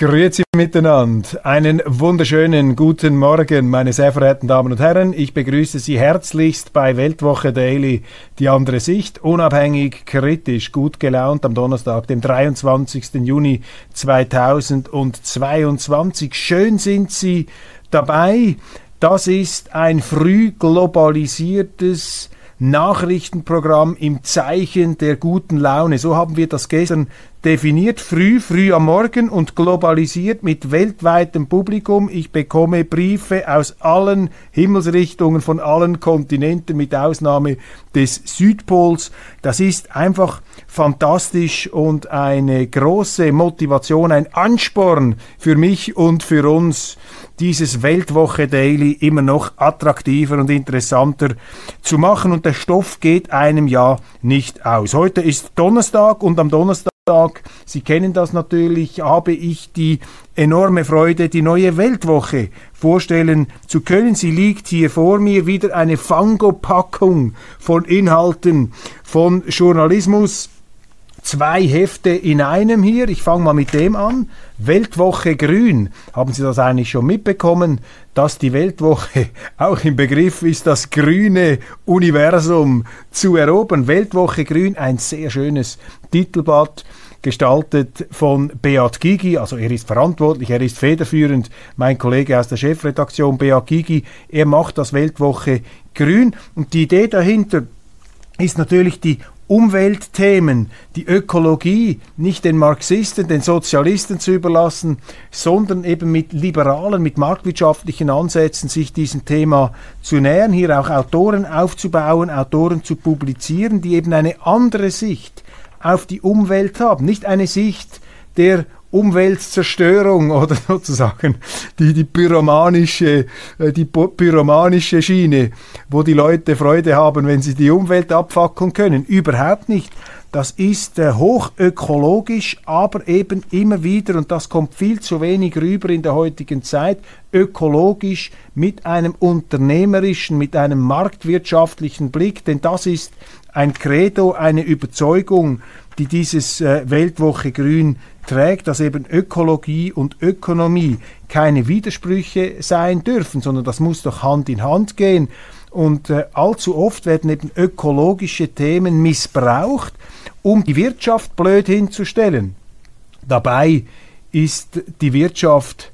Grüezi miteinander. Einen wunderschönen guten Morgen, meine sehr verehrten Damen und Herren. Ich begrüße Sie herzlichst bei Weltwoche Daily, die andere Sicht, unabhängig, kritisch, gut gelaunt am Donnerstag, dem 23. Juni 2022. Schön sind Sie dabei. Das ist ein früh globalisiertes Nachrichtenprogramm im Zeichen der guten Laune. So haben wir das gestern definiert, früh, früh am Morgen und globalisiert mit weltweitem Publikum. Ich bekomme Briefe aus allen Himmelsrichtungen, von allen Kontinenten, mit Ausnahme des Südpols. Das ist einfach fantastisch und eine große Motivation, ein Ansporn für mich und für uns, dieses Weltwoche Daily immer noch attraktiver und interessanter zu machen. Und der Stoff geht einem ja nicht aus. Heute ist Donnerstag und am Donnerstag Sie kennen das natürlich, habe ich die enorme Freude, die neue Weltwoche vorstellen zu können. Sie liegt hier vor mir. Wieder eine Fango-Packung von Inhalten von Journalismus, zwei Hefte in einem hier. Ich fange mal mit dem an. Weltwoche Grün. Haben Sie das eigentlich schon mitbekommen, dass die Weltwoche auch im Begriff ist, das grüne Universum zu erobern? Weltwoche Grün, ein sehr schönes Titelblatt gestaltet von Beat Gigi, also er ist verantwortlich, er ist federführend, mein Kollege aus der Chefredaktion Beat Gigi, er macht das Weltwoche Grün und die Idee dahinter ist natürlich die Umweltthemen, die Ökologie nicht den Marxisten, den Sozialisten zu überlassen, sondern eben mit liberalen, mit marktwirtschaftlichen Ansätzen sich diesem Thema zu nähern, hier auch Autoren aufzubauen, Autoren zu publizieren, die eben eine andere Sicht auf die Umwelt haben, nicht eine Sicht der Umweltzerstörung oder sozusagen die, die pyromanische, äh, die pyromanische Schiene, wo die Leute Freude haben, wenn sie die Umwelt abfackeln können. Überhaupt nicht. Das ist äh, hochökologisch, aber eben immer wieder, und das kommt viel zu wenig rüber in der heutigen Zeit, ökologisch mit einem unternehmerischen, mit einem marktwirtschaftlichen Blick, denn das ist ein Credo, eine Überzeugung, die dieses äh, Weltwoche Grün trägt, dass eben Ökologie und Ökonomie keine Widersprüche sein dürfen, sondern das muss doch Hand in Hand gehen. Und äh, allzu oft werden eben ökologische Themen missbraucht, um die Wirtschaft blöd hinzustellen. Dabei ist die Wirtschaft,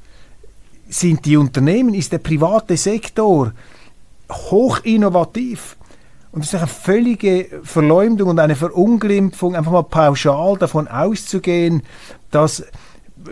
sind die Unternehmen, ist der private Sektor hoch innovativ. Und es ist eine völlige Verleumdung und eine Verunglimpfung, einfach mal pauschal davon auszugehen, dass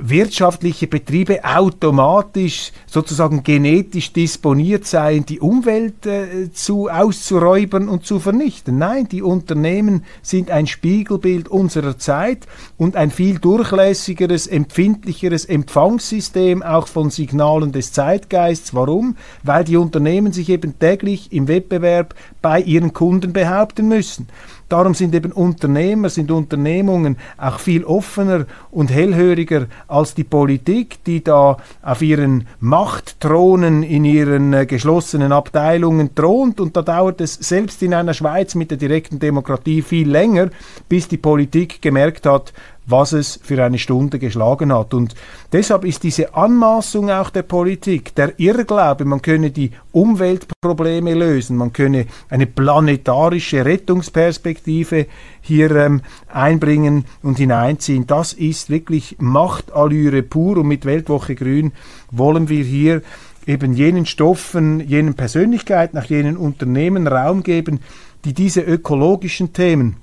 wirtschaftliche Betriebe automatisch sozusagen genetisch disponiert seien, die Umwelt äh, zu auszuräubern und zu vernichten. Nein, die Unternehmen sind ein Spiegelbild unserer Zeit und ein viel durchlässigeres, empfindlicheres Empfangssystem auch von Signalen des Zeitgeists. Warum? Weil die Unternehmen sich eben täglich im Wettbewerb bei ihren Kunden behaupten müssen. Darum sind eben Unternehmer, sind Unternehmungen auch viel offener und hellhöriger als die Politik, die da auf ihren Machtthronen in ihren äh, geschlossenen Abteilungen thront. Und da dauert es selbst in einer Schweiz mit der direkten Demokratie viel länger, bis die Politik gemerkt hat, was es für eine Stunde geschlagen hat. Und deshalb ist diese Anmaßung auch der Politik, der Irrglaube, man könne die Umweltprobleme lösen, man könne eine planetarische Rettungsperspektive hier ähm, einbringen und hineinziehen, das ist wirklich Machtallüre pur und mit Weltwoche Grün wollen wir hier eben jenen Stoffen, jenen Persönlichkeiten, auch jenen Unternehmen Raum geben, die diese ökologischen Themen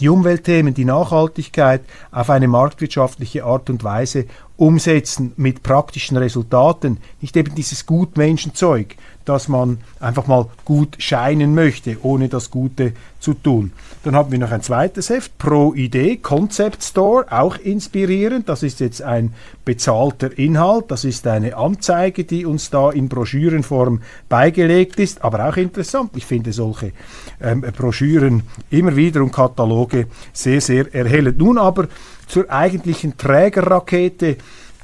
die Umweltthemen, die Nachhaltigkeit auf eine marktwirtschaftliche Art und Weise umsetzen mit praktischen Resultaten, nicht eben dieses Gutmenschenzeug, dass man einfach mal gut scheinen möchte, ohne das Gute zu tun. Dann haben wir noch ein zweites Heft, Pro Idee, Concept Store, auch inspirierend. Das ist jetzt ein bezahlter Inhalt, das ist eine Anzeige, die uns da in Broschürenform beigelegt ist, aber auch interessant. Ich finde solche ähm, Broschüren immer wieder und Kataloge sehr, sehr erhellend. Nun aber zur eigentlichen Trägerrakete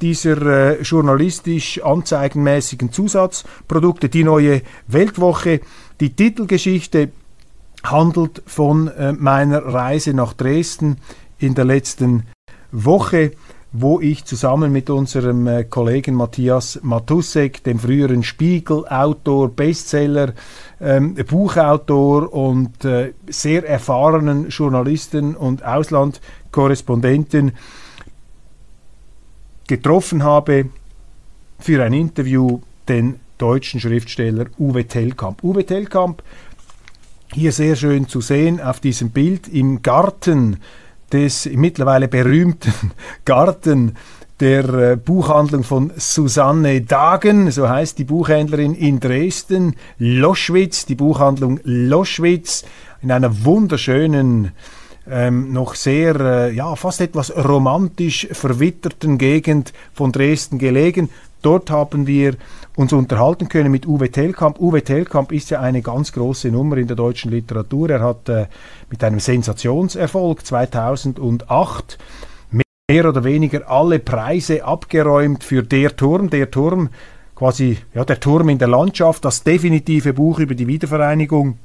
dieser äh, journalistisch anzeigenmäßigen Zusatzprodukte. Die neue Weltwoche, die Titelgeschichte handelt von äh, meiner Reise nach Dresden in der letzten Woche, wo ich zusammen mit unserem äh, Kollegen Matthias Matusek, dem früheren Spiegel-Autor, Bestseller, ähm, Buchautor und äh, sehr erfahrenen Journalisten und Auslandkorrespondenten getroffen habe für ein Interview den deutschen Schriftsteller Uwe Tellkamp. Uwe Tellkamp, hier sehr schön zu sehen auf diesem Bild im Garten des mittlerweile berühmten Garten der äh, Buchhandlung von Susanne Dagen, so heißt die Buchhändlerin in Dresden, Loschwitz, die Buchhandlung Loschwitz, in einer wunderschönen ähm, noch sehr, äh, ja, fast etwas romantisch verwitterten Gegend von Dresden gelegen. Dort haben wir uns unterhalten können mit Uwe Tellkamp. Uwe Tellkamp ist ja eine ganz große Nummer in der deutschen Literatur. Er hat äh, mit einem Sensationserfolg 2008 mehr oder weniger alle Preise abgeräumt für Der Turm. Der Turm, quasi ja, der Turm in der Landschaft, das definitive Buch über die Wiedervereinigung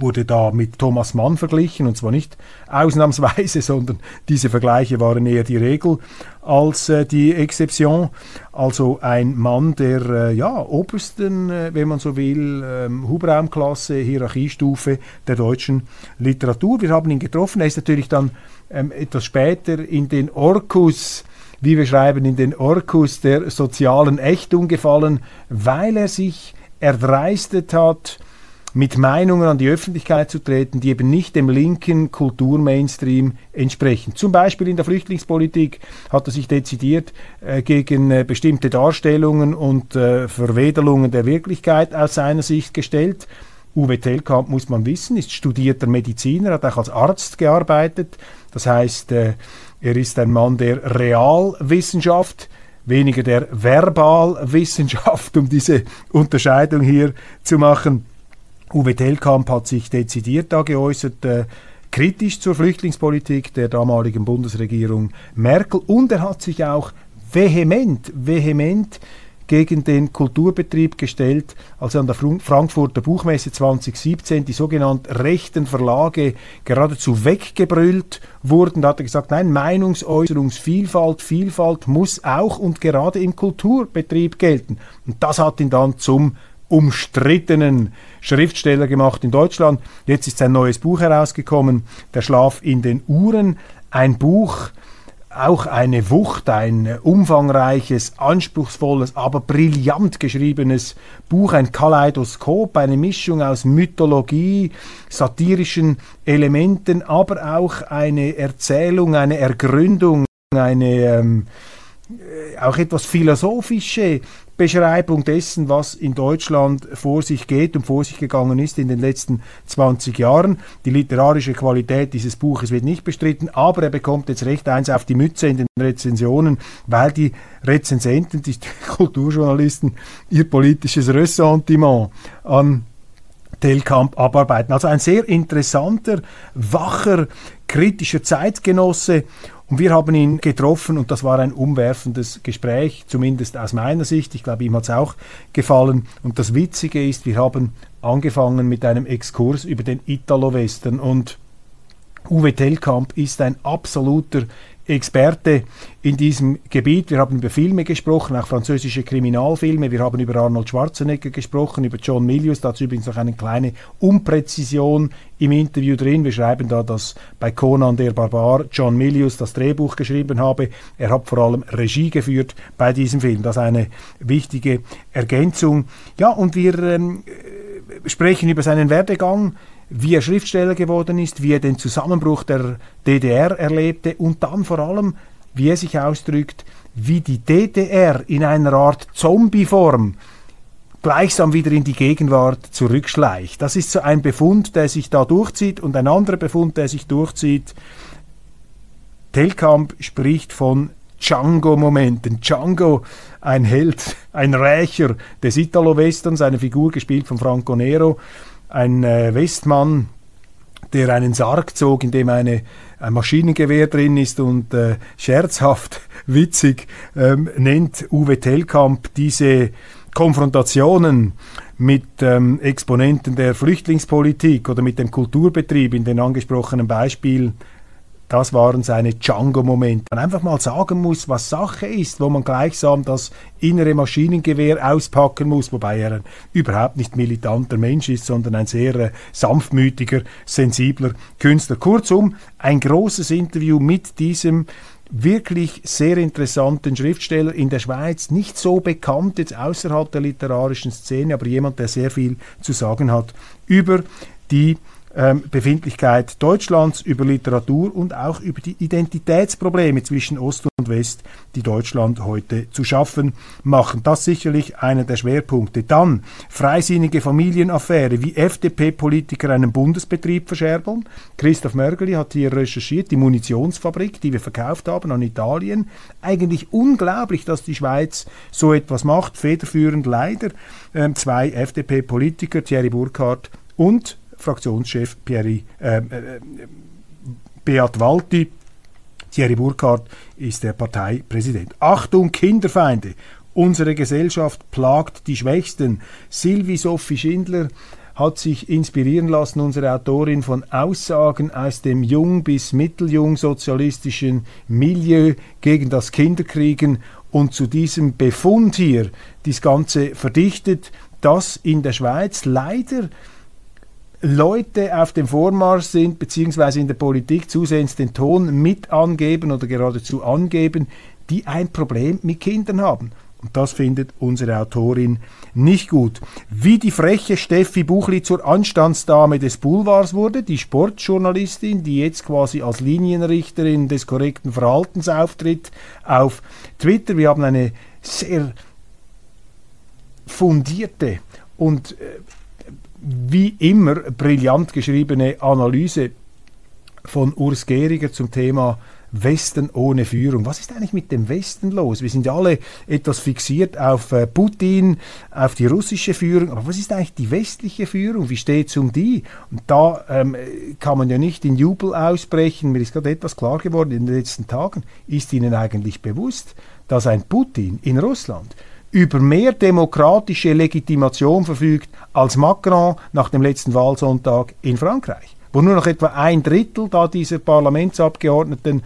wurde da mit Thomas Mann verglichen, und zwar nicht ausnahmsweise, sondern diese Vergleiche waren eher die Regel als äh, die Exception. Also ein Mann der äh, ja, obersten, äh, wenn man so will, ähm, Hubraumklasse, Hierarchiestufe der deutschen Literatur. Wir haben ihn getroffen. Er ist natürlich dann ähm, etwas später in den Orkus wie wir schreiben, in den Orkus der sozialen Ächtung gefallen, weil er sich erdreistet hat, mit Meinungen an die Öffentlichkeit zu treten, die eben nicht dem linken Kulturmainstream entsprechen. Zum Beispiel in der Flüchtlingspolitik hat er sich dezidiert äh, gegen äh, bestimmte Darstellungen und äh, Verwedelungen der Wirklichkeit aus seiner Sicht gestellt. Uwe Tellkamp, muss man wissen, ist studierter Mediziner, hat auch als Arzt gearbeitet. Das heißt, äh, er ist ein Mann der Realwissenschaft, weniger der Verbalwissenschaft, um diese Unterscheidung hier zu machen. Uwe Tellkamp hat sich dezidiert da geäußert, äh, kritisch zur Flüchtlingspolitik der damaligen Bundesregierung Merkel und er hat sich auch vehement, vehement gegen den Kulturbetrieb gestellt, als an der Frankfurter Buchmesse 2017 die sogenannten rechten Verlage geradezu weggebrüllt wurden. Da hat er gesagt, nein, Meinungsäußerungsvielfalt, Vielfalt muss auch und gerade im Kulturbetrieb gelten. Und das hat ihn dann zum umstrittenen Schriftsteller gemacht in Deutschland. Jetzt ist sein neues Buch herausgekommen, Der Schlaf in den Uhren. Ein Buch, auch eine Wucht, ein umfangreiches, anspruchsvolles, aber brillant geschriebenes Buch, ein Kaleidoskop, eine Mischung aus Mythologie, satirischen Elementen, aber auch eine Erzählung, eine Ergründung, eine ähm, äh, auch etwas philosophische Beschreibung dessen, was in Deutschland vor sich geht und vor sich gegangen ist in den letzten 20 Jahren. Die literarische Qualität dieses Buches wird nicht bestritten, aber er bekommt jetzt recht eins auf die Mütze in den Rezensionen, weil die Rezensenten, die Kulturjournalisten, ihr politisches Ressentiment an Telkamp abarbeiten. Also ein sehr interessanter, wacher, kritischer Zeitgenosse und wir haben ihn getroffen und das war ein umwerfendes Gespräch, zumindest aus meiner Sicht. Ich glaube, ihm hat es auch gefallen. Und das Witzige ist, wir haben angefangen mit einem Exkurs über den Italo-Western und Uwe Tellkamp ist ein absoluter Experte in diesem Gebiet. Wir haben über Filme gesprochen, auch französische Kriminalfilme. Wir haben über Arnold Schwarzenegger gesprochen, über John Milius. Dazu übrigens noch eine kleine Unpräzision im Interview drin. Wir schreiben da, dass bei Conan der Barbar John Milius das Drehbuch geschrieben habe. Er hat vor allem Regie geführt bei diesem Film. Das ist eine wichtige Ergänzung. Ja, und wir ähm, sprechen über seinen Werdegang wie er Schriftsteller geworden ist, wie er den Zusammenbruch der DDR erlebte und dann vor allem, wie er sich ausdrückt, wie die DDR in einer Art Zombieform gleichsam wieder in die Gegenwart zurückschleicht. Das ist so ein Befund, der sich da durchzieht und ein anderer Befund, der sich durchzieht. Telkamp spricht von Django-Momenten. Django, ein Held, ein Rächer des Italo-Westerns, eine Figur gespielt von Franco Nero, ein äh, Westmann, der einen Sarg zog, in dem eine, ein Maschinengewehr drin ist und äh, scherzhaft, witzig ähm, nennt Uwe Tellkamp diese Konfrontationen mit ähm, Exponenten der Flüchtlingspolitik oder mit dem Kulturbetrieb in den angesprochenen Beispielen das waren seine Django-Momente. Man einfach mal sagen muss, was Sache ist, wo man gleichsam das innere Maschinengewehr auspacken muss, wobei er ein überhaupt nicht militanter Mensch ist, sondern ein sehr äh, sanftmütiger, sensibler Künstler. Kurzum, ein großes Interview mit diesem wirklich sehr interessanten Schriftsteller in der Schweiz, nicht so bekannt jetzt außerhalb der literarischen Szene, aber jemand, der sehr viel zu sagen hat über die ähm, Befindlichkeit Deutschlands, über Literatur und auch über die Identitätsprobleme zwischen Ost und West, die Deutschland heute zu schaffen machen. Das sicherlich einer der Schwerpunkte. Dann freisinnige Familienaffäre, wie FDP-Politiker einen Bundesbetrieb verscherbeln. Christoph Mörgeli hat hier recherchiert, die Munitionsfabrik, die wir verkauft haben an Italien. Eigentlich unglaublich, dass die Schweiz so etwas macht. Federführend leider äh, zwei FDP-Politiker, Thierry Burkhardt und Fraktionschef Pierre, äh, äh, Beat Walti. Thierry Burkhardt ist der Parteipräsident. Achtung, Kinderfeinde! Unsere Gesellschaft plagt die Schwächsten. Sylvie Sophie Schindler hat sich inspirieren lassen, unsere Autorin, von Aussagen aus dem jung bis mitteljung sozialistischen Milieu gegen das Kinderkriegen und zu diesem Befund hier das Ganze verdichtet, dass in der Schweiz leider Leute auf dem Vormarsch sind, beziehungsweise in der Politik zusehends den Ton mit angeben oder geradezu angeben, die ein Problem mit Kindern haben. Und das findet unsere Autorin nicht gut. Wie die freche Steffi Buchli zur Anstandsdame des Boulevards wurde, die Sportjournalistin, die jetzt quasi als Linienrichterin des korrekten Verhaltens auftritt auf Twitter. Wir haben eine sehr fundierte und äh, wie immer brillant geschriebene Analyse von Urs Gehriger zum Thema Westen ohne Führung. Was ist eigentlich mit dem Westen los? Wir sind alle etwas fixiert auf äh, Putin, auf die russische Führung, aber was ist eigentlich die westliche Führung? Wie steht es um die? Und da ähm, kann man ja nicht in Jubel ausbrechen. Mir ist gerade etwas klar geworden in den letzten Tagen. Ist Ihnen eigentlich bewusst, dass ein Putin in Russland über mehr demokratische Legitimation verfügt als Macron nach dem letzten Wahlsonntag in Frankreich, wo nur noch etwa ein Drittel da dieser Parlamentsabgeordneten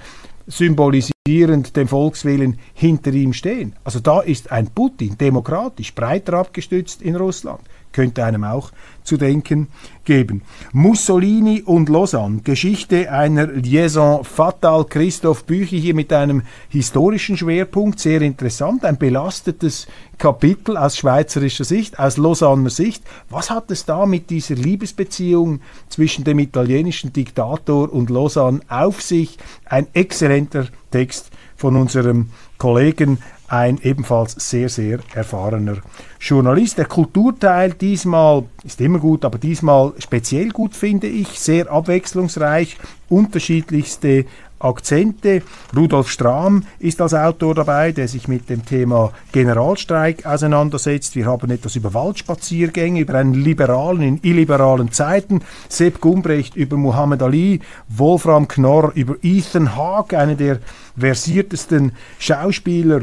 symbolisierend dem Volkswillen hinter ihm stehen. Also da ist ein Putin demokratisch breiter abgestützt in Russland könnte einem auch zu denken geben. Mussolini und Lausanne, Geschichte einer Liaison fatal. Christoph Büchi hier mit einem historischen Schwerpunkt, sehr interessant, ein belastetes Kapitel aus schweizerischer Sicht, aus Lausanner Sicht. Was hat es da mit dieser Liebesbeziehung zwischen dem italienischen Diktator und Lausanne auf sich? Ein exzellenter Text von unserem Kollegen ein ebenfalls sehr, sehr erfahrener Journalist. Der Kulturteil diesmal ist immer gut, aber diesmal speziell gut finde ich, sehr abwechslungsreich, unterschiedlichste Akzente. Rudolf Strahm ist als Autor dabei, der sich mit dem Thema Generalstreik auseinandersetzt. Wir haben etwas über Waldspaziergänge, über einen liberalen in illiberalen Zeiten. Sepp Gumbrecht über Muhammad Ali, Wolfram Knorr über Ethan Hawke, einer der versiertesten Schauspieler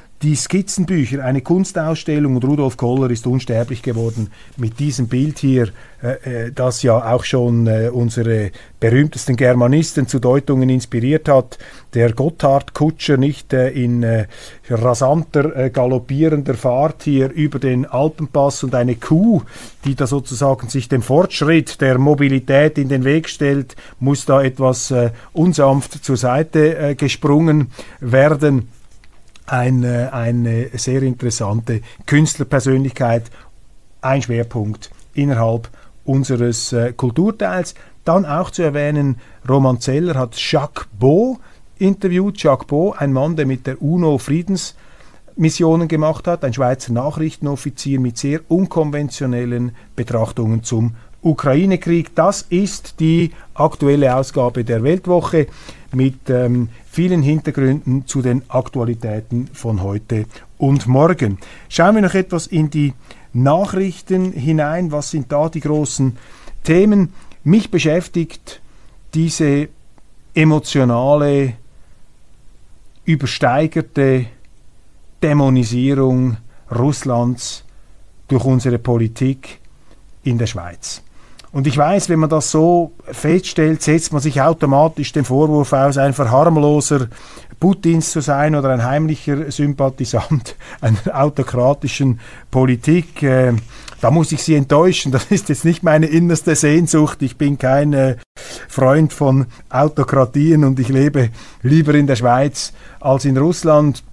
die Skizzenbücher, eine Kunstausstellung und Rudolf Koller ist unsterblich geworden mit diesem Bild hier, äh, äh, das ja auch schon äh, unsere berühmtesten Germanisten zu Deutungen inspiriert hat. Der Gotthard-Kutscher nicht äh, in äh, rasanter, äh, galoppierender Fahrt hier über den Alpenpass und eine Kuh, die da sozusagen sich dem Fortschritt der Mobilität in den Weg stellt, muss da etwas unsanft zur Seite gesprungen werden eine, eine sehr interessante Künstlerpersönlichkeit, ein Schwerpunkt innerhalb unseres äh, Kulturteils. Dann auch zu erwähnen, Roman Zeller hat Jacques Beau interviewt. Jacques Beau, ein Mann, der mit der UNO Friedensmissionen gemacht hat, ein Schweizer Nachrichtenoffizier mit sehr unkonventionellen Betrachtungen zum Ukraine-Krieg. Das ist die aktuelle Ausgabe der Weltwoche mit ähm, vielen Hintergründen zu den Aktualitäten von heute und morgen. Schauen wir noch etwas in die Nachrichten hinein. Was sind da die großen Themen? Mich beschäftigt diese emotionale, übersteigerte Dämonisierung Russlands durch unsere Politik in der Schweiz. Und ich weiß, wenn man das so feststellt, setzt man sich automatisch den Vorwurf aus, ein verharmloser Putins zu sein oder ein heimlicher Sympathisant einer autokratischen Politik. Äh, da muss ich Sie enttäuschen. Das ist jetzt nicht meine innerste Sehnsucht. Ich bin kein äh, Freund von Autokratien und ich lebe lieber in der Schweiz als in Russland.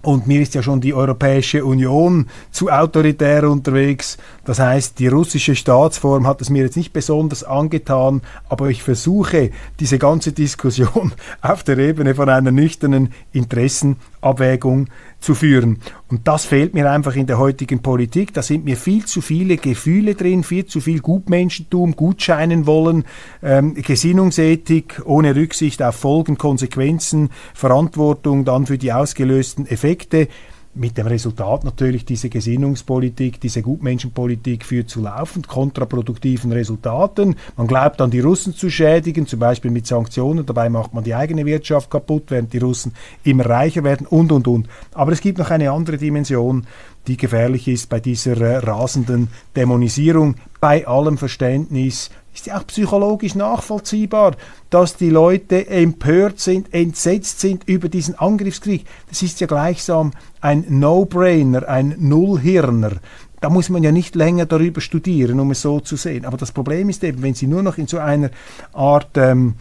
Und mir ist ja schon die Europäische Union zu autoritär unterwegs. Das heißt, die russische Staatsform hat es mir jetzt nicht besonders angetan, aber ich versuche, diese ganze Diskussion auf der Ebene von einer nüchternen Interessenabwägung zu führen. Und das fehlt mir einfach in der heutigen Politik. Da sind mir viel zu viele Gefühle drin, viel zu viel Gutmenschentum, Gutscheinen wollen, ähm, Gesinnungsethik ohne Rücksicht auf Folgen, Konsequenzen, Verantwortung dann für die ausgelösten Effekte mit dem Resultat natürlich diese Gesinnungspolitik, diese Gutmenschenpolitik führt zu laufend kontraproduktiven Resultaten. Man glaubt an die Russen zu schädigen, zum Beispiel mit Sanktionen, dabei macht man die eigene Wirtschaft kaputt, während die Russen immer reicher werden und, und, und. Aber es gibt noch eine andere Dimension, die gefährlich ist bei dieser äh, rasenden Dämonisierung, bei allem Verständnis ist ja auch psychologisch nachvollziehbar, dass die Leute empört sind, entsetzt sind über diesen Angriffskrieg. Das ist ja gleichsam ein No-Brainer, ein Nullhirner. Da muss man ja nicht länger darüber studieren, um es so zu sehen. Aber das Problem ist eben, wenn Sie nur noch in so einer Art ähm,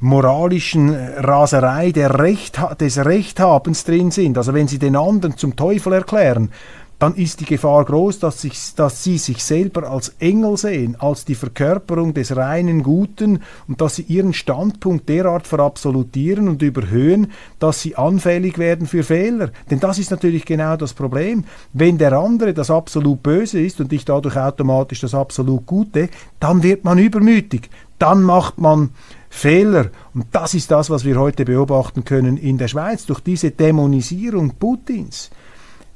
moralischen Raserei Recht, des Rechthabens drin sind, also wenn Sie den anderen zum Teufel erklären, dann ist die Gefahr groß, dass, sich, dass sie sich selber als Engel sehen, als die Verkörperung des reinen Guten und dass sie ihren Standpunkt derart verabsolutieren und überhöhen, dass sie anfällig werden für Fehler. Denn das ist natürlich genau das Problem. Wenn der andere das absolut Böse ist und ich dadurch automatisch das absolut Gute, dann wird man übermütig. Dann macht man Fehler. Und das ist das, was wir heute beobachten können in der Schweiz durch diese Dämonisierung Putins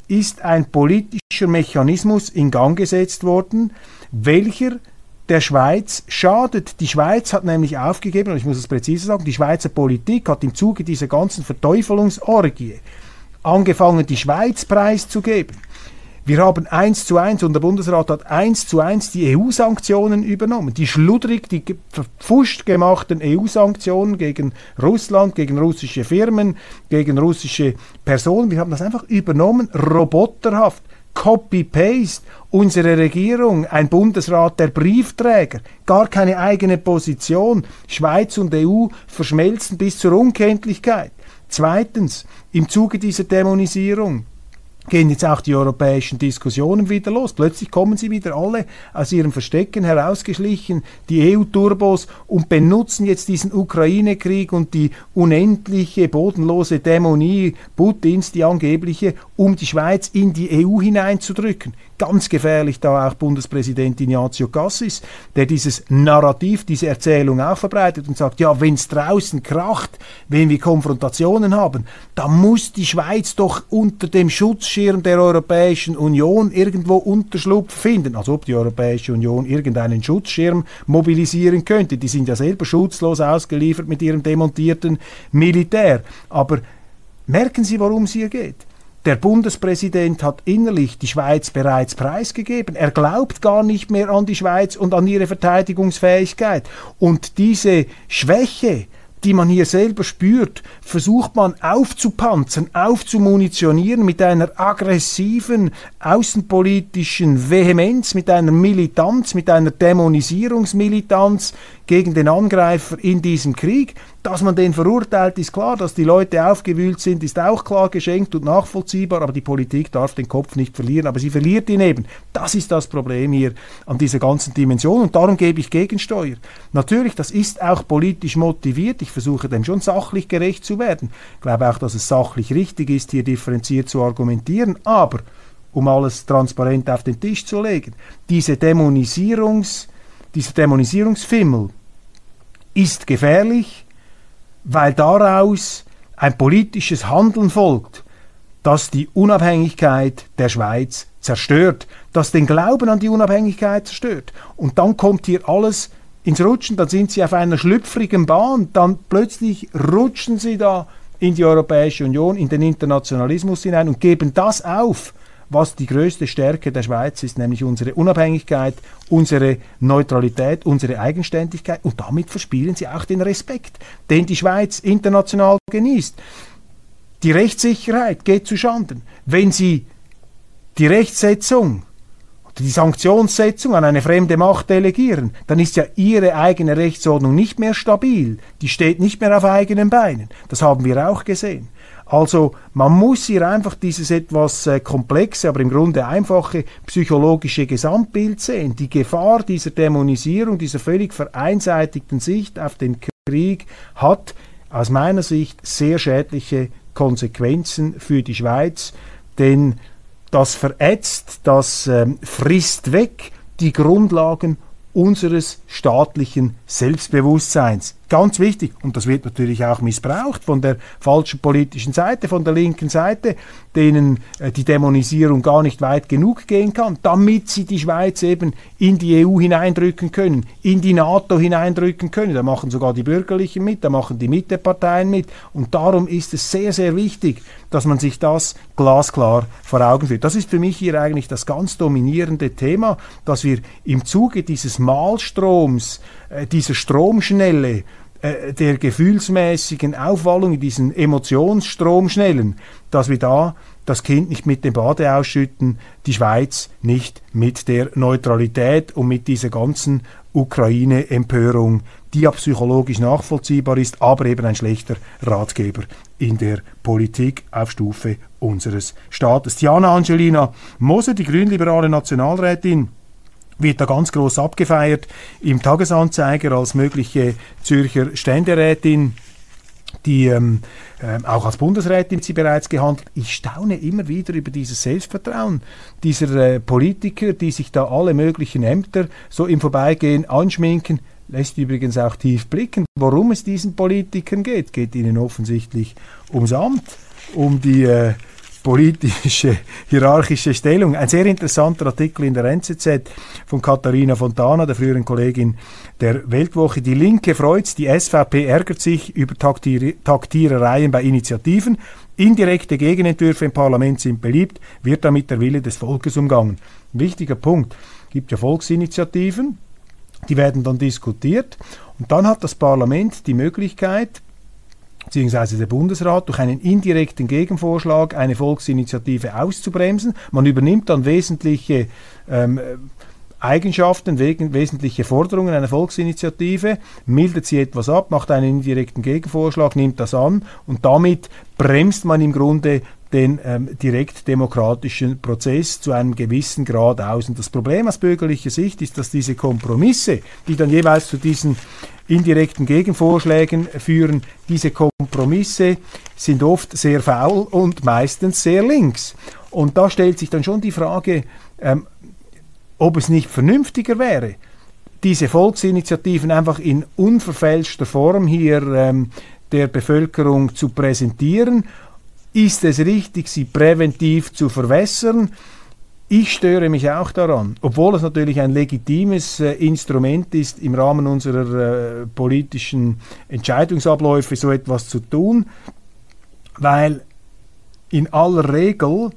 ist ein politischer Mechanismus in Gang gesetzt worden, welcher der Schweiz schadet. Die Schweiz hat nämlich aufgegeben, und ich muss es präzise sagen, die Schweizer Politik hat im Zuge dieser ganzen Verteufelungsorgie angefangen, die Schweiz preiszugeben. Wir haben eins zu eins und der Bundesrat hat eins zu eins die EU-Sanktionen übernommen. Die schludrig, die verpfuscht gemachten EU-Sanktionen gegen Russland, gegen russische Firmen, gegen russische Personen. Wir haben das einfach übernommen, roboterhaft. Copy-Paste, unsere Regierung, ein Bundesrat der Briefträger, gar keine eigene Position. Schweiz und EU verschmelzen bis zur Unkenntlichkeit. Zweitens, im Zuge dieser Dämonisierung gehen jetzt auch die europäischen Diskussionen wieder los. Plötzlich kommen sie wieder alle aus ihrem Verstecken herausgeschlichen, die EU-Turbos, und benutzen jetzt diesen Ukraine-Krieg und die unendliche, bodenlose Dämonie Putins, die angebliche, um die Schweiz in die EU hineinzudrücken. Ganz gefährlich da auch Bundespräsident Ignazio Cassis, der dieses Narrativ, diese Erzählung auch verbreitet und sagt, ja, wenn es draußen kracht, wenn wir Konfrontationen haben, dann muss die Schweiz doch unter dem Schutz Schutzschirm der Europäischen Union irgendwo Unterschlupf finden, als ob die Europäische Union irgendeinen Schutzschirm mobilisieren könnte. Die sind ja selber schutzlos ausgeliefert mit ihrem demontierten Militär. Aber merken Sie, worum es hier geht? Der Bundespräsident hat innerlich die Schweiz bereits preisgegeben. Er glaubt gar nicht mehr an die Schweiz und an ihre Verteidigungsfähigkeit. Und diese Schwäche, die man hier selber spürt, versucht man aufzupanzern, aufzumunitionieren mit einer aggressiven außenpolitischen Vehemenz, mit einer Militanz, mit einer Dämonisierungsmilitanz gegen den Angreifer in diesem Krieg. Dass man den verurteilt, ist klar. Dass die Leute aufgewühlt sind, ist auch klar geschenkt und nachvollziehbar. Aber die Politik darf den Kopf nicht verlieren. Aber sie verliert ihn eben. Das ist das Problem hier an dieser ganzen Dimension. Und darum gebe ich Gegensteuer. Natürlich, das ist auch politisch motiviert. Ich versuche dem schon sachlich gerecht zu werden. Ich glaube auch, dass es sachlich richtig ist, hier differenziert zu argumentieren. Aber um alles transparent auf den Tisch zu legen, diese Dämonisierungs, dieser Dämonisierungsfimmel ist gefährlich weil daraus ein politisches Handeln folgt, das die Unabhängigkeit der Schweiz zerstört, das den Glauben an die Unabhängigkeit zerstört. Und dann kommt hier alles ins Rutschen, dann sind sie auf einer schlüpfrigen Bahn, dann plötzlich rutschen sie da in die Europäische Union, in den Internationalismus hinein und geben das auf, was die größte Stärke der Schweiz ist, nämlich unsere Unabhängigkeit, unsere Neutralität, unsere Eigenständigkeit und damit verspielen sie auch den Respekt, den die Schweiz international genießt. Die Rechtssicherheit geht zu Schanden. Wenn sie die Rechtsetzung oder die Sanktionssetzung an eine fremde Macht delegieren, dann ist ja ihre eigene Rechtsordnung nicht mehr stabil, die steht nicht mehr auf eigenen Beinen. Das haben wir auch gesehen. Also man muss hier einfach dieses etwas äh, komplexe, aber im Grunde einfache psychologische Gesamtbild sehen. Die Gefahr dieser Dämonisierung, dieser völlig vereinseitigten Sicht auf den Krieg hat aus meiner Sicht sehr schädliche Konsequenzen für die Schweiz, denn das verätzt, das ähm, frisst weg die Grundlagen unseres staatlichen Selbstbewusstseins. Ganz wichtig, und das wird natürlich auch missbraucht von der falschen politischen Seite, von der linken Seite, denen äh, die Dämonisierung gar nicht weit genug gehen kann, damit sie die Schweiz eben in die EU hineindrücken können, in die NATO hineindrücken können. Da machen sogar die Bürgerlichen mit, da machen die Mitteparteien mit. Und darum ist es sehr, sehr wichtig, dass man sich das glasklar vor Augen führt. Das ist für mich hier eigentlich das ganz dominierende Thema, dass wir im Zuge dieses Malstroms, äh, dieser Stromschnelle, äh, der gefühlsmäßigen Aufwallung, diesen Emotionsstromschnellen, dass wir da das Kind nicht mit dem Bade ausschütten, die Schweiz nicht mit der Neutralität und mit dieser ganzen Ukraine-Empörung, die ja psychologisch nachvollziehbar ist, aber eben ein schlechter Ratgeber in der Politik auf Stufe unseres Staates. Diana Angelina Moser, die grünliberale Nationalrätin, wird da ganz groß abgefeiert im Tagesanzeiger als mögliche Zürcher Ständerätin die ähm, äh, auch als Bundesrätin sie bereits gehandelt. Ich staune immer wieder über dieses Selbstvertrauen dieser äh, Politiker, die sich da alle möglichen Ämter so im Vorbeigehen anschminken. Lässt übrigens auch tief blicken, worum es diesen Politikern geht. Geht ihnen offensichtlich ums Amt, um die äh, politische, hierarchische Stellung. Ein sehr interessanter Artikel in der NZZ von Katharina Fontana, der früheren Kollegin der Weltwoche. Die Linke freut, die SVP ärgert sich über Taktier Taktierereien bei Initiativen. Indirekte Gegenentwürfe im Parlament sind beliebt, wird damit der Wille des Volkes umgangen. Wichtiger Punkt. Es gibt ja Volksinitiativen, die werden dann diskutiert und dann hat das Parlament die Möglichkeit, beziehungsweise der Bundesrat durch einen indirekten Gegenvorschlag eine Volksinitiative auszubremsen. Man übernimmt dann wesentliche ähm, Eigenschaften, wesentliche Forderungen einer Volksinitiative, mildert sie etwas ab, macht einen indirekten Gegenvorschlag, nimmt das an und damit bremst man im Grunde den ähm, direktdemokratischen Prozess zu einem gewissen Grad aus. Und das Problem aus bürgerlicher Sicht ist, dass diese Kompromisse, die dann jeweils zu diesen indirekten Gegenvorschlägen führen, diese Kompromisse sind oft sehr faul und meistens sehr links. Und da stellt sich dann schon die Frage, ähm, ob es nicht vernünftiger wäre, diese Volksinitiativen einfach in unverfälschter Form hier ähm, der Bevölkerung zu präsentieren Ist es richtig, sie präventiv zu verwässern? Ich störe mich auch daran, obwohl es natürlich ein legitimes äh, Instrument ist, im Rahmen unserer äh, politischen Entscheidungsabläufe so etwas zu tun, weil in aller Regel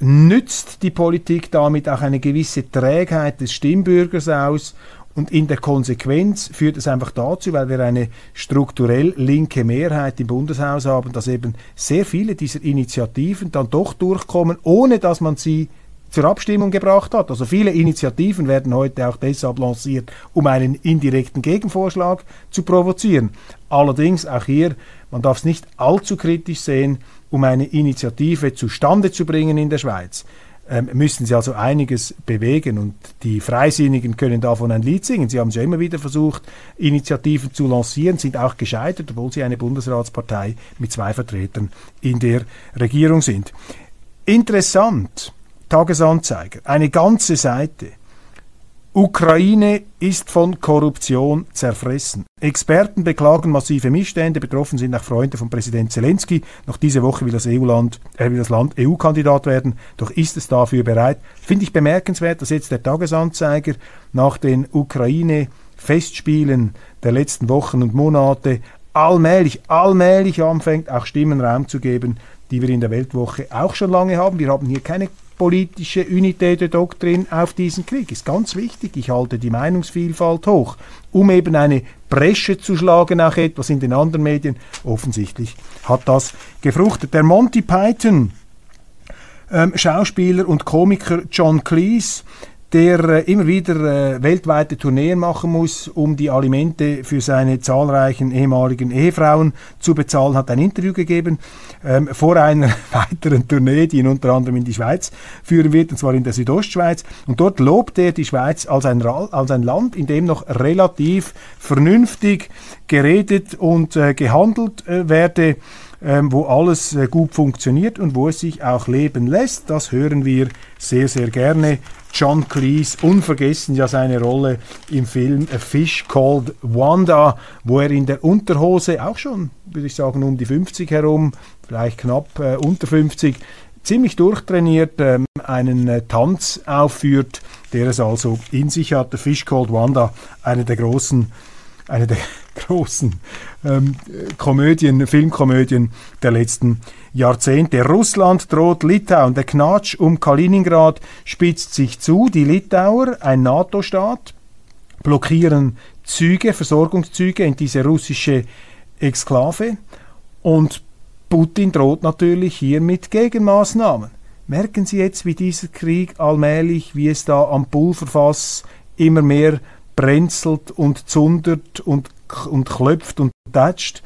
nützt die Politik damit auch eine gewisse Trägheit des Stimmbürgers aus und in der Konsequenz führt es einfach dazu, weil wir eine strukturell linke Mehrheit im Bundeshaus haben, dass eben sehr viele dieser Initiativen dann doch durchkommen, ohne dass man sie zur Abstimmung gebracht hat. Also viele Initiativen werden heute auch deshalb lanciert, um einen indirekten Gegenvorschlag zu provozieren. Allerdings auch hier, man darf es nicht allzu kritisch sehen, um eine Initiative zustande zu bringen in der Schweiz. Ähm, müssen sie also einiges bewegen und die Freisinnigen können davon ein Lied singen. Sie haben es ja immer wieder versucht, Initiativen zu lancieren, sind auch gescheitert, obwohl sie eine Bundesratspartei mit zwei Vertretern in der Regierung sind. Interessant Tagesanzeiger, eine ganze Seite. Ukraine ist von Korruption zerfressen. Experten beklagen massive Missstände, betroffen sind auch Freunde von Präsident Zelensky. Noch diese Woche will das, EU-Land, äh, will das Land EU-Kandidat werden, doch ist es dafür bereit. Finde ich bemerkenswert, dass jetzt der Tagesanzeiger nach den Ukraine-Festspielen der letzten Wochen und Monate allmählich, allmählich anfängt, auch Stimmen Raum zu geben, die wir in der Weltwoche auch schon lange haben. Wir haben hier keine politische Unität der Doktrin auf diesen Krieg. Ist ganz wichtig. Ich halte die Meinungsvielfalt hoch, um eben eine Bresche zu schlagen, auch etwas in den anderen Medien. Offensichtlich hat das gefruchtet. Der Monty Python ähm, Schauspieler und Komiker John Cleese der äh, immer wieder äh, weltweite Tourneen machen muss, um die Alimente für seine zahlreichen ehemaligen Ehefrauen zu bezahlen, hat ein Interview gegeben ähm, vor einer weiteren Tournee, die ihn unter anderem in die Schweiz führen wird, und zwar in der Südostschweiz. Und dort lobt er die Schweiz als ein, als ein Land, in dem noch relativ vernünftig geredet und äh, gehandelt äh, werde ähm, wo alles äh, gut funktioniert und wo es sich auch leben lässt. Das hören wir sehr, sehr gerne. John Cleese, unvergessen ja seine Rolle im Film A Fish Called Wanda, wo er in der Unterhose, auch schon, würde ich sagen, um die 50 herum, vielleicht knapp äh, unter 50, ziemlich durchtrainiert ähm, einen äh, Tanz aufführt, der es also in sich hat. The Fish Called Wanda, eine der großen eine der großen ähm, Komödien, Filmkomödien der letzten Jahrzehnte. Russland droht Litauen. Der Knatsch um Kaliningrad spitzt sich zu. Die Litauer, ein NATO-Staat, blockieren Züge, Versorgungszüge in diese russische Exklave. Und Putin droht natürlich hier mit Gegenmaßnahmen. Merken Sie jetzt, wie dieser Krieg allmählich, wie es da am Pulverfass immer mehr brenzelt und zundert und, und klopft und tätscht.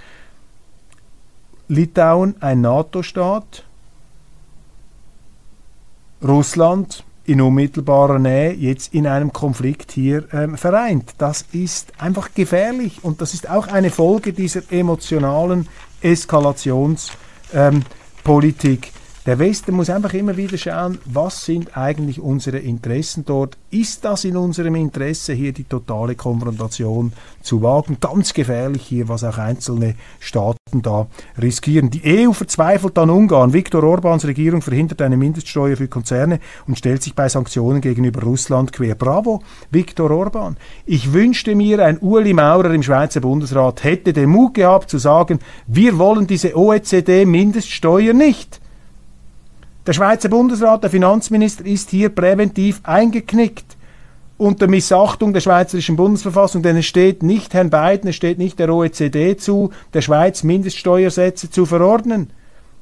Litauen ein NATO-Staat, Russland in unmittelbarer Nähe jetzt in einem Konflikt hier ähm, vereint. Das ist einfach gefährlich und das ist auch eine Folge dieser emotionalen Eskalationspolitik. Ähm, der Westen muss einfach immer wieder schauen, was sind eigentlich unsere Interessen dort. Ist das in unserem Interesse, hier die totale Konfrontation zu wagen? Ganz gefährlich hier, was auch einzelne Staaten da riskieren. Die EU verzweifelt an Ungarn. Viktor Orbáns Regierung verhindert eine Mindeststeuer für Konzerne und stellt sich bei Sanktionen gegenüber Russland quer. Bravo, Viktor Orbán. Ich wünschte mir, ein Uli Maurer im Schweizer Bundesrat hätte den Mut gehabt zu sagen, wir wollen diese OECD-Mindeststeuer nicht. Der Schweizer Bundesrat, der Finanzminister, ist hier präventiv eingeknickt unter Missachtung der schweizerischen Bundesverfassung, denn es steht nicht Herrn Biden, es steht nicht der OECD zu, der Schweiz Mindeststeuersätze zu verordnen.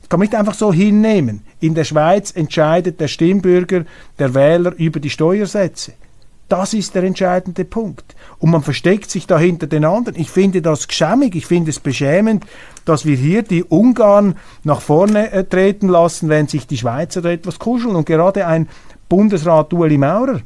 Das kann man nicht einfach so hinnehmen. In der Schweiz entscheidet der Stimmbürger, der Wähler über die Steuersätze. Das ist der entscheidende Punkt. Und man versteckt sich da hinter den anderen. Ich finde das geschämig, ich finde es beschämend, dass wir hier die Ungarn nach vorne äh, treten lassen, wenn sich die Schweizer etwas kuscheln. Und gerade ein Bundesrat Ueli Maurer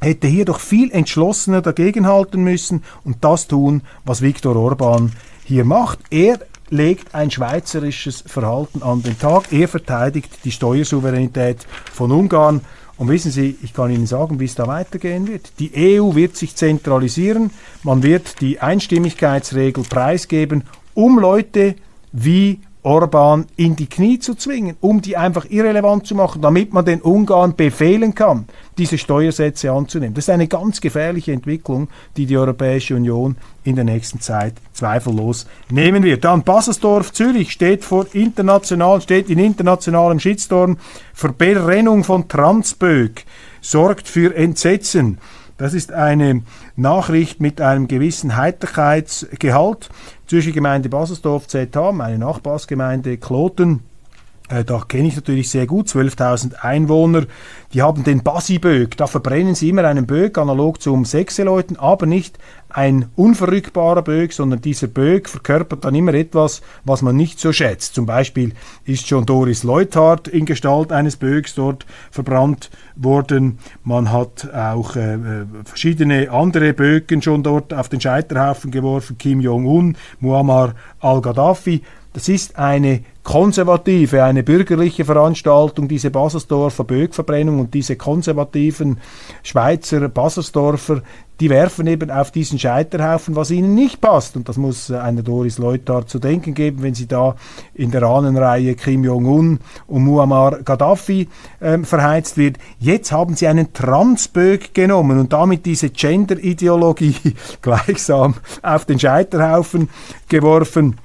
hätte hier doch viel entschlossener dagegenhalten müssen und das tun, was Viktor Orban hier macht. Er legt ein schweizerisches Verhalten an den Tag. Er verteidigt die Steuersouveränität von Ungarn. Und wissen Sie, ich kann Ihnen sagen, wie es da weitergehen wird. Die EU wird sich zentralisieren, man wird die Einstimmigkeitsregel preisgeben, um Leute wie Orban in die Knie zu zwingen, um die einfach irrelevant zu machen, damit man den Ungarn befehlen kann, diese Steuersätze anzunehmen. Das ist eine ganz gefährliche Entwicklung, die die Europäische Union in der nächsten Zeit zweifellos nehmen wird. Dann Baselsdorf, Zürich steht vor international, steht in internationalem Shitstorm. Verbrennung von Transbög sorgt für Entsetzen. Das ist eine Nachricht mit einem gewissen Heiterkeitsgehalt. Zürcher Gemeinde Baselsdorf ZH, meine Nachbarsgemeinde Kloten, äh, da kenne ich natürlich sehr gut, 12.000 Einwohner, die haben den Basibög, da verbrennen sie immer einen Bög, analog zum Sechseleuten, aber nicht ein unverrückbarer Bög, sondern dieser Bög verkörpert dann immer etwas, was man nicht so schätzt. Zum Beispiel ist schon Doris Leuthard in Gestalt eines Bögs dort verbrannt worden. Man hat auch äh, äh verschiedene andere Bögen schon dort auf den Scheiterhaufen geworfen, Kim Jong-un, Muammar al-Gaddafi. Das ist eine konservative, eine bürgerliche Veranstaltung, diese Baselsdorfer Bögverbrennung und diese konservativen Schweizer Baselsdorfer, die werfen eben auf diesen Scheiterhaufen, was ihnen nicht passt. Und das muss einer Doris Leuthard zu denken geben, wenn sie da in der Ahnenreihe Kim Jong-un und Muammar Gaddafi äh, verheizt wird. Jetzt haben sie einen Transbög genommen und damit diese Gender-Ideologie gleichsam auf den Scheiterhaufen geworfen.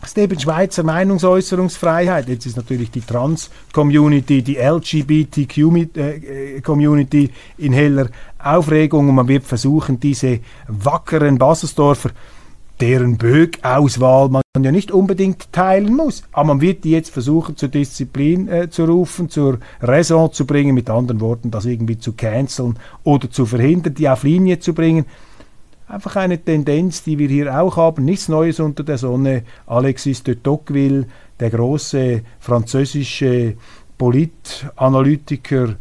Das ist eben Schweizer Meinungsäußerungsfreiheit. Jetzt ist natürlich die Trans-Community, die LGBT-Community äh, in heller Aufregung und man wird versuchen, diese wackeren Baselsdorfer, deren Bög-Auswahl man ja nicht unbedingt teilen muss, aber man wird die jetzt versuchen, zur Disziplin äh, zu rufen, zur Raison zu bringen, mit anderen Worten, das irgendwie zu canceln oder zu verhindern, die auf Linie zu bringen einfach eine Tendenz, die wir hier auch haben, nichts Neues unter der Sonne. Alexis de Tocqueville, der große französische Politanalytiker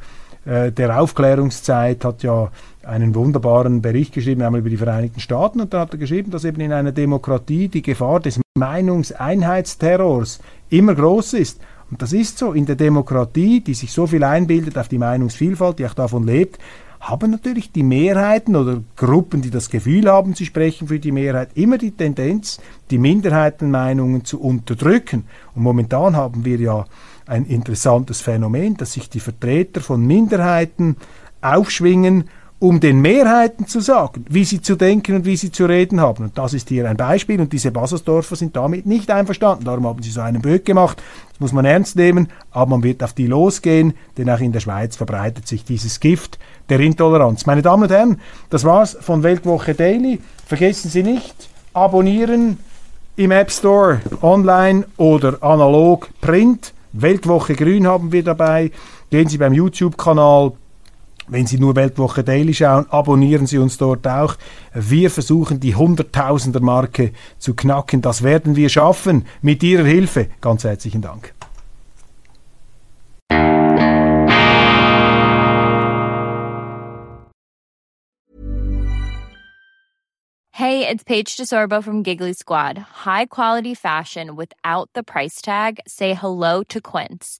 äh, der Aufklärungszeit, hat ja einen wunderbaren Bericht geschrieben, einmal über die Vereinigten Staaten, und da hat er geschrieben, dass eben in einer Demokratie die Gefahr des Meinungseinheitsterrors immer groß ist. Und das ist so. In der Demokratie, die sich so viel einbildet auf die Meinungsvielfalt, die auch davon lebt, haben natürlich die Mehrheiten oder Gruppen, die das Gefühl haben, sie sprechen für die Mehrheit, immer die Tendenz, die Minderheitenmeinungen zu unterdrücken. Und momentan haben wir ja ein interessantes Phänomen, dass sich die Vertreter von Minderheiten aufschwingen um den Mehrheiten zu sagen, wie sie zu denken und wie sie zu reden haben. Und das ist hier ein Beispiel und diese Baselsdorfer sind damit nicht einverstanden. Darum haben sie so einen Böck gemacht. Das muss man ernst nehmen, aber man wird auf die losgehen, denn auch in der Schweiz verbreitet sich dieses Gift der Intoleranz. Meine Damen und Herren, das war's von Weltwoche Daily. Vergessen Sie nicht, abonnieren im App Store, online oder analog, Print. Weltwoche Grün haben wir dabei. Gehen Sie beim YouTube-Kanal wenn Sie nur Weltwoche Daily schauen, abonnieren Sie uns dort auch. Wir versuchen die Hunderttausender Marke zu knacken. Das werden wir schaffen mit Ihrer Hilfe. Ganz herzlichen Dank. Hey, it's Paige DeSorbo from Giggly Squad. High quality fashion without the price tag. Say hello to Quince.